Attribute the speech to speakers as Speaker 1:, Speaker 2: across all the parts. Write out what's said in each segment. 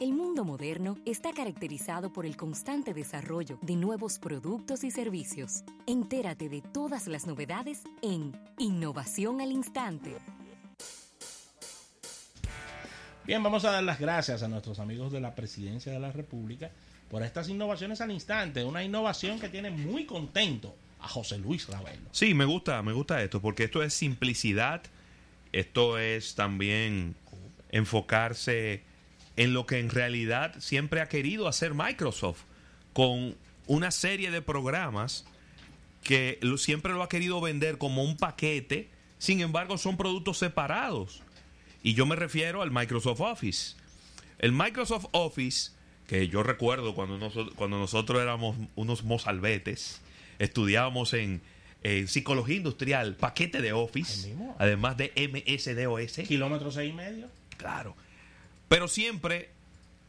Speaker 1: El mundo moderno está caracterizado por el constante desarrollo de nuevos productos y servicios. Entérate de todas las novedades en Innovación al Instante.
Speaker 2: Bien, vamos a dar las gracias a nuestros amigos de la Presidencia de la República por estas innovaciones al instante. Una innovación que tiene muy contento a José Luis Ravelo.
Speaker 3: Sí, me gusta, me gusta esto, porque esto es simplicidad, esto es también enfocarse en lo que en realidad siempre ha querido hacer Microsoft, con una serie de programas que siempre lo ha querido vender como un paquete, sin embargo son productos separados. Y yo me refiero al Microsoft Office. El Microsoft Office, que yo recuerdo cuando, nosotros, cuando nosotros éramos unos mozalbetes, estudiábamos en, psicología industrial, paquete de Office, además de MSDOS.
Speaker 2: Kilómetros seis y medio.
Speaker 3: Claro. Pero siempre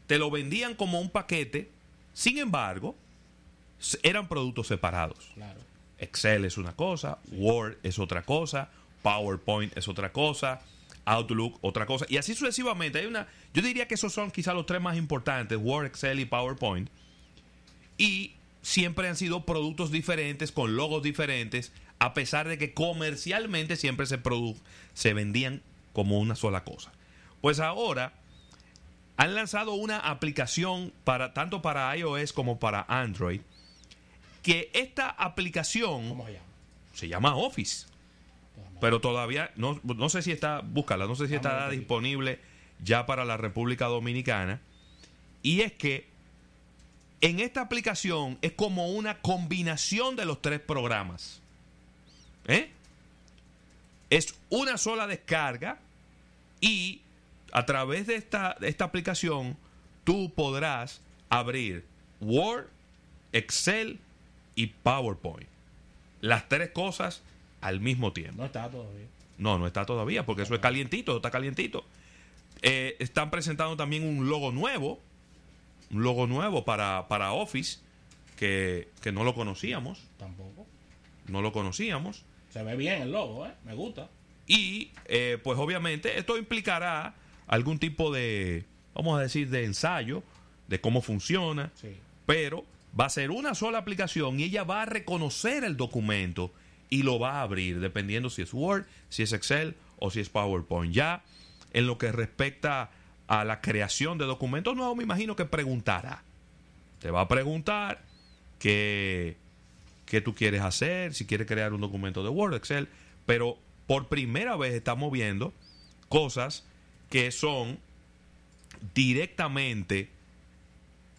Speaker 3: te lo vendían como un paquete. Sin embargo, eran productos separados. Excel es una cosa, Word es otra cosa, PowerPoint es otra cosa, Outlook otra cosa. Y así sucesivamente. Hay una, yo diría que esos son quizás los tres más importantes, Word, Excel y PowerPoint. Y siempre han sido productos diferentes, con logos diferentes, a pesar de que comercialmente siempre se, se vendían como una sola cosa. Pues ahora han lanzado una aplicación para tanto para iOS como para Android. Que esta aplicación
Speaker 2: ¿Cómo se llama?
Speaker 3: Se llama Office. Pero todavía no, no sé si está, búscala, no sé si está disponible ya para la República Dominicana. Y es que en esta aplicación es como una combinación de los tres programas. ¿Eh? Es una sola descarga y a través de esta, esta aplicación tú podrás abrir Word, Excel y PowerPoint. Las tres cosas al mismo tiempo.
Speaker 2: No está todavía.
Speaker 3: No, no está todavía, porque eso es calientito, está calientito. Eh, están presentando también un logo nuevo, un logo nuevo para, para Office, que, que, no lo conocíamos.
Speaker 2: Tampoco.
Speaker 3: No lo conocíamos.
Speaker 2: Se ve bien el logo, ¿eh? Me gusta.
Speaker 3: Y, eh, pues obviamente, esto implicará algún tipo de, vamos a decir, de ensayo de cómo funciona, pero va a ser una sola aplicación y ella va a reconocer el documento y lo va a abrir, dependiendo si es Word, si es Excel o si es PowerPoint. Ya en lo que respecta a la creación de documentos nuevos, me imagino que preguntará. Te va a preguntar qué, qué tú quieres hacer, si quieres crear un documento de Word, Excel, pero por primera vez estamos viendo cosas que son directamente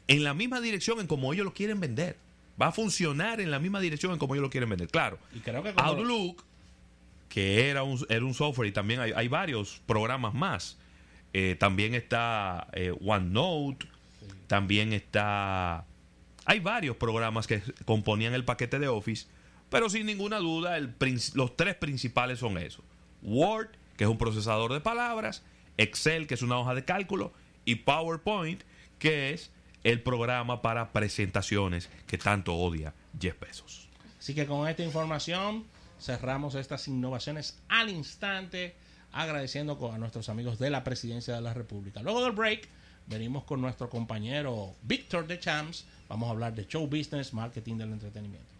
Speaker 3: en la misma dirección en como ellos lo quieren vender. Va a funcionar en la misma dirección en como ellos lo quieren vender. Claro, Outlook, que era un, era un software y también hay, varios programas más. Eh, también está eh, OneNote, también está... Hay varios programas que componían el paquete de Office, pero sin ninguna duda el, los tres principales son esos. Word, que es un procesador de palabras, Excel, que es una hoja de cálculo, y PowerPoint, que es el programa para presentaciones que tanto odia Jeff Bezos.
Speaker 2: Así que con esta información cerramos estas innovaciones al instante, agradeciendo a nuestros amigos de la Presidencia de la República. Luego del break, venimos con nuestro compañero Víctor de Champs. Vamos a hablar de show business, marketing del entretenimiento.